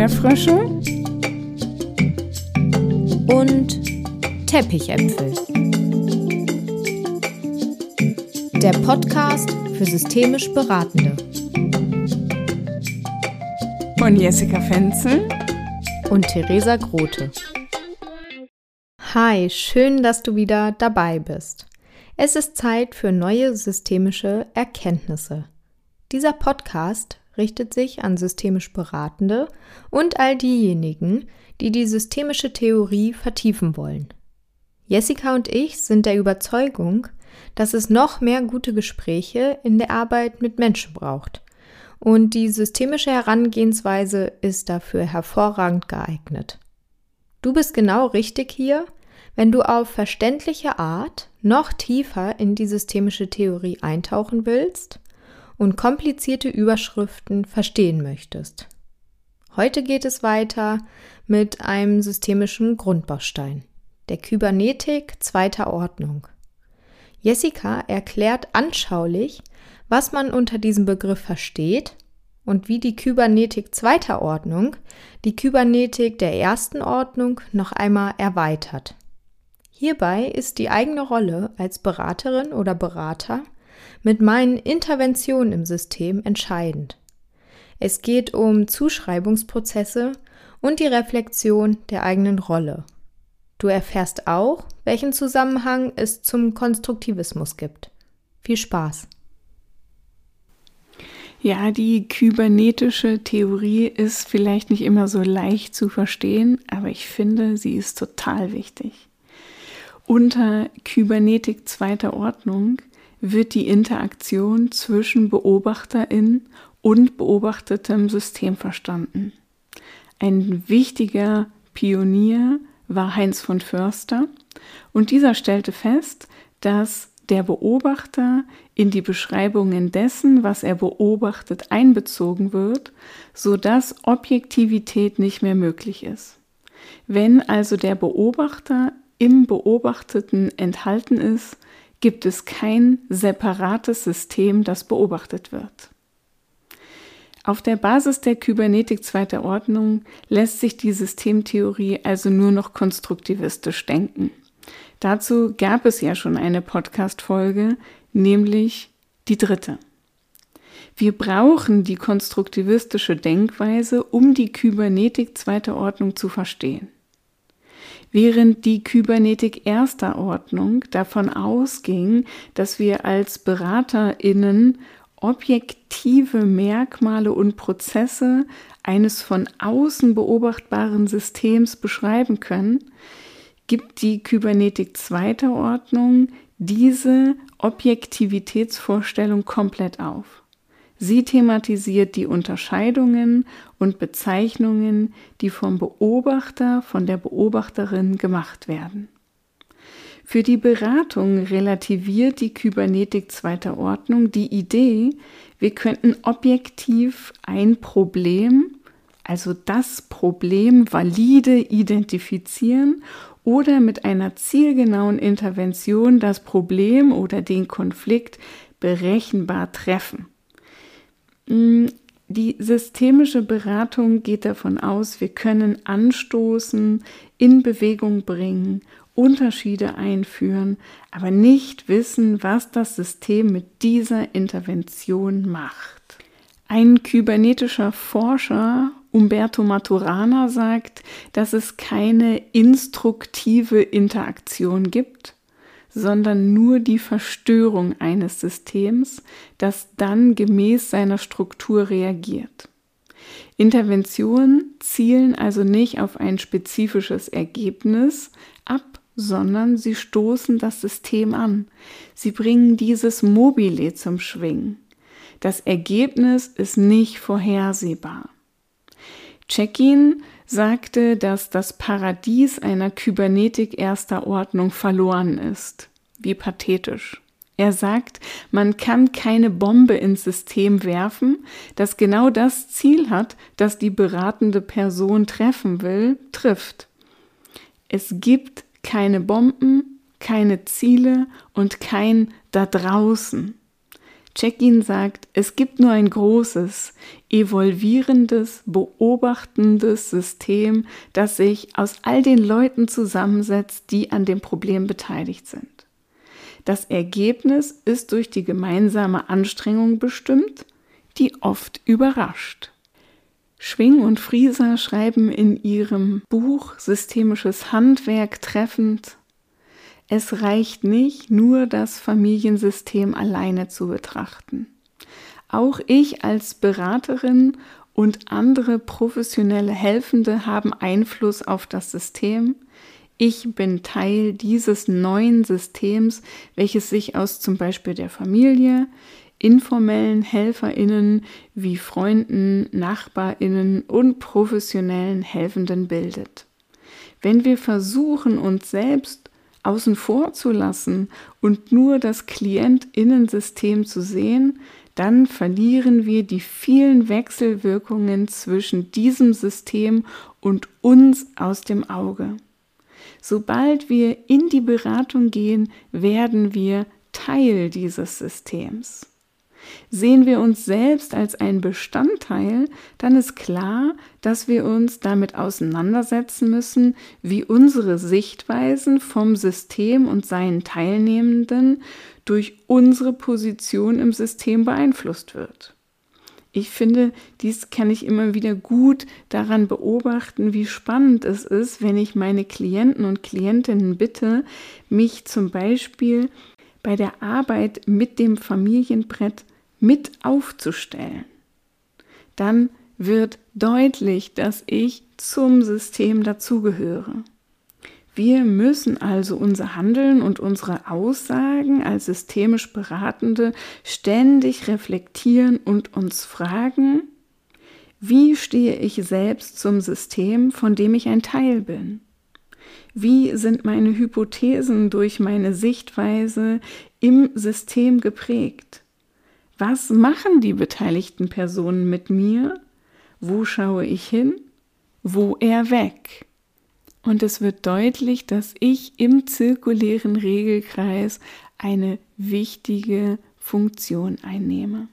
Erdbeerfrösche und Teppichäpfel. Der Podcast für systemisch Beratende. Von Jessica Fenzel und Theresa Grote. Hi, schön, dass du wieder dabei bist. Es ist Zeit für neue systemische Erkenntnisse. Dieser Podcast richtet sich an systemisch Beratende und all diejenigen, die die systemische Theorie vertiefen wollen. Jessica und ich sind der Überzeugung, dass es noch mehr gute Gespräche in der Arbeit mit Menschen braucht. Und die systemische Herangehensweise ist dafür hervorragend geeignet. Du bist genau richtig hier, wenn du auf verständliche Art noch tiefer in die systemische Theorie eintauchen willst und komplizierte Überschriften verstehen möchtest. Heute geht es weiter mit einem systemischen Grundbaustein, der Kybernetik zweiter Ordnung. Jessica erklärt anschaulich, was man unter diesem Begriff versteht und wie die Kybernetik zweiter Ordnung die Kybernetik der ersten Ordnung noch einmal erweitert. Hierbei ist die eigene Rolle als Beraterin oder Berater mit meinen Interventionen im System entscheidend. Es geht um Zuschreibungsprozesse und die Reflexion der eigenen Rolle. Du erfährst auch, welchen Zusammenhang es zum Konstruktivismus gibt. Viel Spaß! Ja, die kybernetische Theorie ist vielleicht nicht immer so leicht zu verstehen, aber ich finde, sie ist total wichtig. Unter Kybernetik zweiter Ordnung wird die Interaktion zwischen Beobachterin und beobachtetem System verstanden. Ein wichtiger Pionier war Heinz von Förster und dieser stellte fest, dass der Beobachter in die Beschreibungen dessen, was er beobachtet, einbezogen wird, sodass Objektivität nicht mehr möglich ist. Wenn also der Beobachter im Beobachteten enthalten ist, gibt es kein separates System, das beobachtet wird. Auf der Basis der Kybernetik zweiter Ordnung lässt sich die Systemtheorie also nur noch konstruktivistisch denken. Dazu gab es ja schon eine Podcast-Folge, nämlich die dritte. Wir brauchen die konstruktivistische Denkweise, um die Kybernetik zweiter Ordnung zu verstehen. Während die Kybernetik erster Ordnung davon ausging, dass wir als Beraterinnen objektive Merkmale und Prozesse eines von außen beobachtbaren Systems beschreiben können, gibt die Kybernetik zweiter Ordnung diese Objektivitätsvorstellung komplett auf. Sie thematisiert die Unterscheidungen und Bezeichnungen, die vom Beobachter, von der Beobachterin gemacht werden. Für die Beratung relativiert die Kybernetik zweiter Ordnung die Idee, wir könnten objektiv ein Problem, also das Problem valide identifizieren oder mit einer zielgenauen Intervention das Problem oder den Konflikt berechenbar treffen. Mm, die systemische Beratung geht davon aus, wir können anstoßen, in Bewegung bringen, Unterschiede einführen, aber nicht wissen, was das System mit dieser Intervention macht. Ein kybernetischer Forscher, Umberto Maturana, sagt, dass es keine instruktive Interaktion gibt, sondern nur die Verstörung eines Systems, das dann gemäß seiner Struktur reagiert. Interventionen zielen also nicht auf ein spezifisches Ergebnis ab, sondern sie stoßen das System an. Sie bringen dieses Mobile zum Schwingen. Das Ergebnis ist nicht vorhersehbar. Check-in sagte, dass das Paradies einer Kybernetik erster Ordnung verloren ist. Wie pathetisch. Er sagt, man kann keine Bombe ins System werfen, das genau das Ziel hat, das die beratende Person treffen will, trifft. Es gibt keine Bomben, keine Ziele und kein da draußen. Check-in sagt, es gibt nur ein großes, evolvierendes, beobachtendes System, das sich aus all den Leuten zusammensetzt, die an dem Problem beteiligt sind. Das Ergebnis ist durch die gemeinsame Anstrengung bestimmt, die oft überrascht. Schwing und Frieser schreiben in ihrem Buch Systemisches Handwerk treffend, es reicht nicht, nur das Familiensystem alleine zu betrachten. Auch ich als Beraterin und andere professionelle Helfende haben Einfluss auf das System. Ich bin Teil dieses neuen Systems, welches sich aus zum Beispiel der Familie, informellen Helferinnen wie Freunden, Nachbarinnen und professionellen Helfenden bildet. Wenn wir versuchen, uns selbst außen vor zu lassen und nur das Klientinnensystem zu sehen, dann verlieren wir die vielen Wechselwirkungen zwischen diesem System und uns aus dem Auge. Sobald wir in die Beratung gehen, werden wir Teil dieses Systems. Sehen wir uns selbst als ein Bestandteil, dann ist klar, dass wir uns damit auseinandersetzen müssen, wie unsere Sichtweisen vom System und seinen Teilnehmenden durch unsere Position im System beeinflusst wird. Ich finde, dies kann ich immer wieder gut daran beobachten, wie spannend es ist, wenn ich meine Klienten und Klientinnen bitte, mich zum Beispiel bei der Arbeit mit dem Familienbrett mit aufzustellen, dann wird deutlich, dass ich zum System dazugehöre. Wir müssen also unser Handeln und unsere Aussagen als systemisch Beratende ständig reflektieren und uns fragen, wie stehe ich selbst zum System, von dem ich ein Teil bin? Wie sind meine Hypothesen durch meine Sichtweise im System geprägt? Was machen die beteiligten Personen mit mir? Wo schaue ich hin? Wo er weg? Und es wird deutlich, dass ich im zirkulären Regelkreis eine wichtige Funktion einnehme.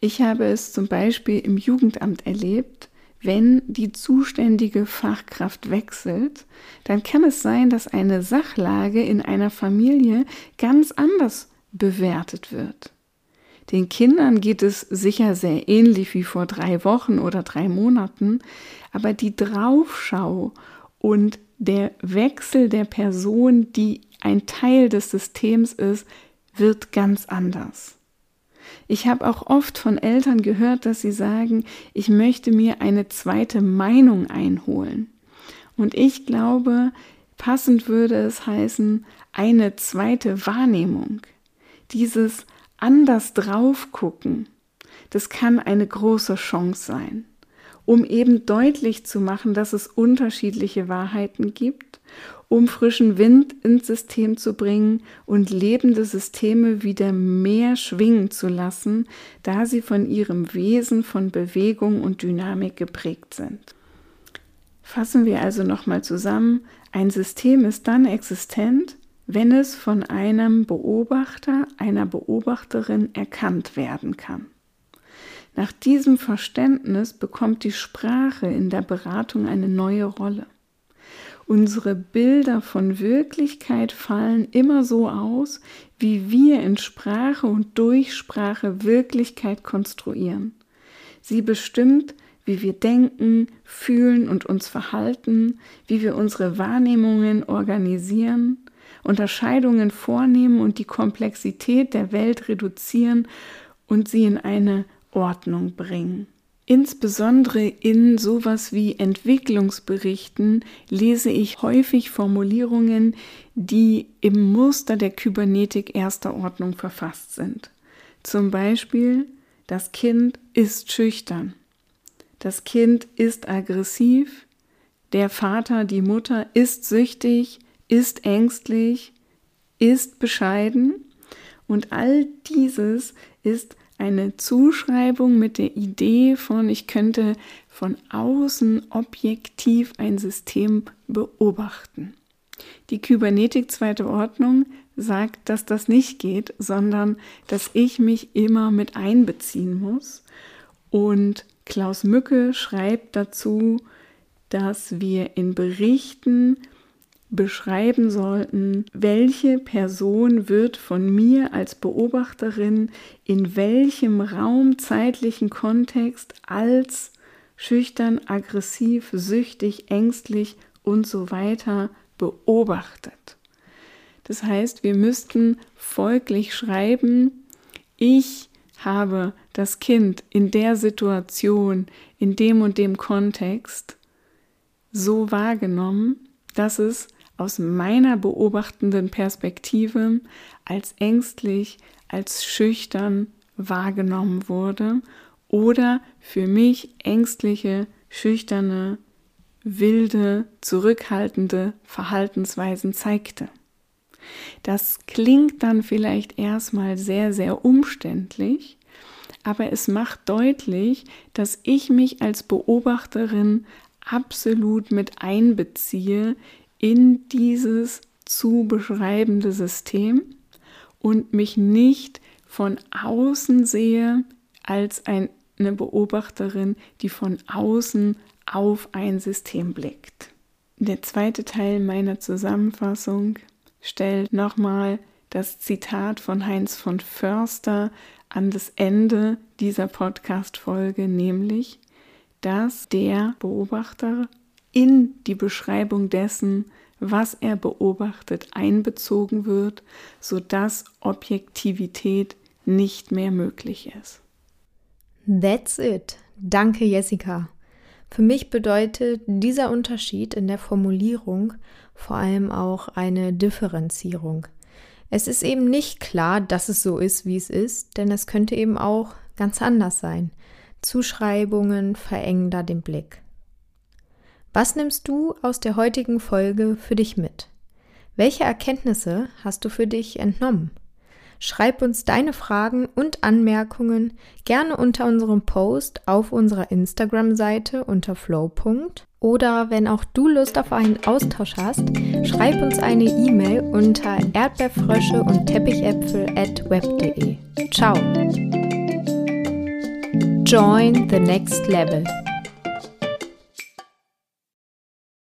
Ich habe es zum Beispiel im Jugendamt erlebt, wenn die zuständige Fachkraft wechselt, dann kann es sein, dass eine Sachlage in einer Familie ganz anders bewertet wird. Den Kindern geht es sicher sehr ähnlich wie vor drei Wochen oder drei Monaten, aber die Draufschau und der Wechsel der Person, die ein Teil des Systems ist, wird ganz anders. Ich habe auch oft von Eltern gehört, dass sie sagen, ich möchte mir eine zweite Meinung einholen. Und ich glaube, passend würde es heißen, eine zweite Wahrnehmung. Dieses anders drauf gucken, das kann eine große Chance sein, um eben deutlich zu machen, dass es unterschiedliche Wahrheiten gibt, um frischen Wind ins System zu bringen und lebende Systeme wieder mehr schwingen zu lassen, da sie von ihrem Wesen von Bewegung und Dynamik geprägt sind. Fassen wir also nochmal zusammen, ein System ist dann existent, wenn es von einem Beobachter, einer Beobachterin erkannt werden kann. Nach diesem Verständnis bekommt die Sprache in der Beratung eine neue Rolle. Unsere Bilder von Wirklichkeit fallen immer so aus, wie wir in Sprache und durch Sprache Wirklichkeit konstruieren. Sie bestimmt, wie wir denken, fühlen und uns verhalten, wie wir unsere Wahrnehmungen organisieren Unterscheidungen vornehmen und die Komplexität der Welt reduzieren und sie in eine Ordnung bringen. Insbesondere in sowas wie Entwicklungsberichten lese ich häufig Formulierungen, die im Muster der Kybernetik erster Ordnung verfasst sind. Zum Beispiel, das Kind ist schüchtern, das Kind ist aggressiv, der Vater, die Mutter ist süchtig, ist ängstlich, ist bescheiden und all dieses ist eine Zuschreibung mit der Idee von, ich könnte von außen objektiv ein System beobachten. Die Kybernetik zweite Ordnung sagt, dass das nicht geht, sondern dass ich mich immer mit einbeziehen muss. Und Klaus Mücke schreibt dazu, dass wir in Berichten beschreiben sollten, welche Person wird von mir als Beobachterin in welchem raumzeitlichen Kontext als schüchtern, aggressiv, süchtig, ängstlich und so weiter beobachtet. Das heißt, wir müssten folglich schreiben, ich habe das Kind in der Situation, in dem und dem Kontext so wahrgenommen, dass es aus meiner beobachtenden Perspektive als ängstlich, als schüchtern wahrgenommen wurde oder für mich ängstliche, schüchterne, wilde, zurückhaltende Verhaltensweisen zeigte. Das klingt dann vielleicht erstmal sehr, sehr umständlich, aber es macht deutlich, dass ich mich als Beobachterin absolut mit einbeziehe in dieses zu beschreibende System und mich nicht von außen sehe als eine Beobachterin, die von außen auf ein System blickt. Der zweite Teil meiner Zusammenfassung stellt nochmal das Zitat von Heinz von Förster an das Ende dieser Podcast-Folge, nämlich, dass der Beobachter in die Beschreibung dessen, was er beobachtet, einbezogen wird, sodass Objektivität nicht mehr möglich ist. That's it. Danke, Jessica. Für mich bedeutet dieser Unterschied in der Formulierung vor allem auch eine Differenzierung. Es ist eben nicht klar, dass es so ist, wie es ist, denn es könnte eben auch ganz anders sein. Zuschreibungen verengen da den Blick. Was nimmst du aus der heutigen Folge für dich mit? Welche Erkenntnisse hast du für dich entnommen? Schreib uns deine Fragen und Anmerkungen gerne unter unserem Post auf unserer Instagram-Seite unter flow. Oder wenn auch du Lust auf einen Austausch hast, schreib uns eine E-Mail unter erdbeerfrösche und teppichäpfel at web.de. Ciao! Join the next level.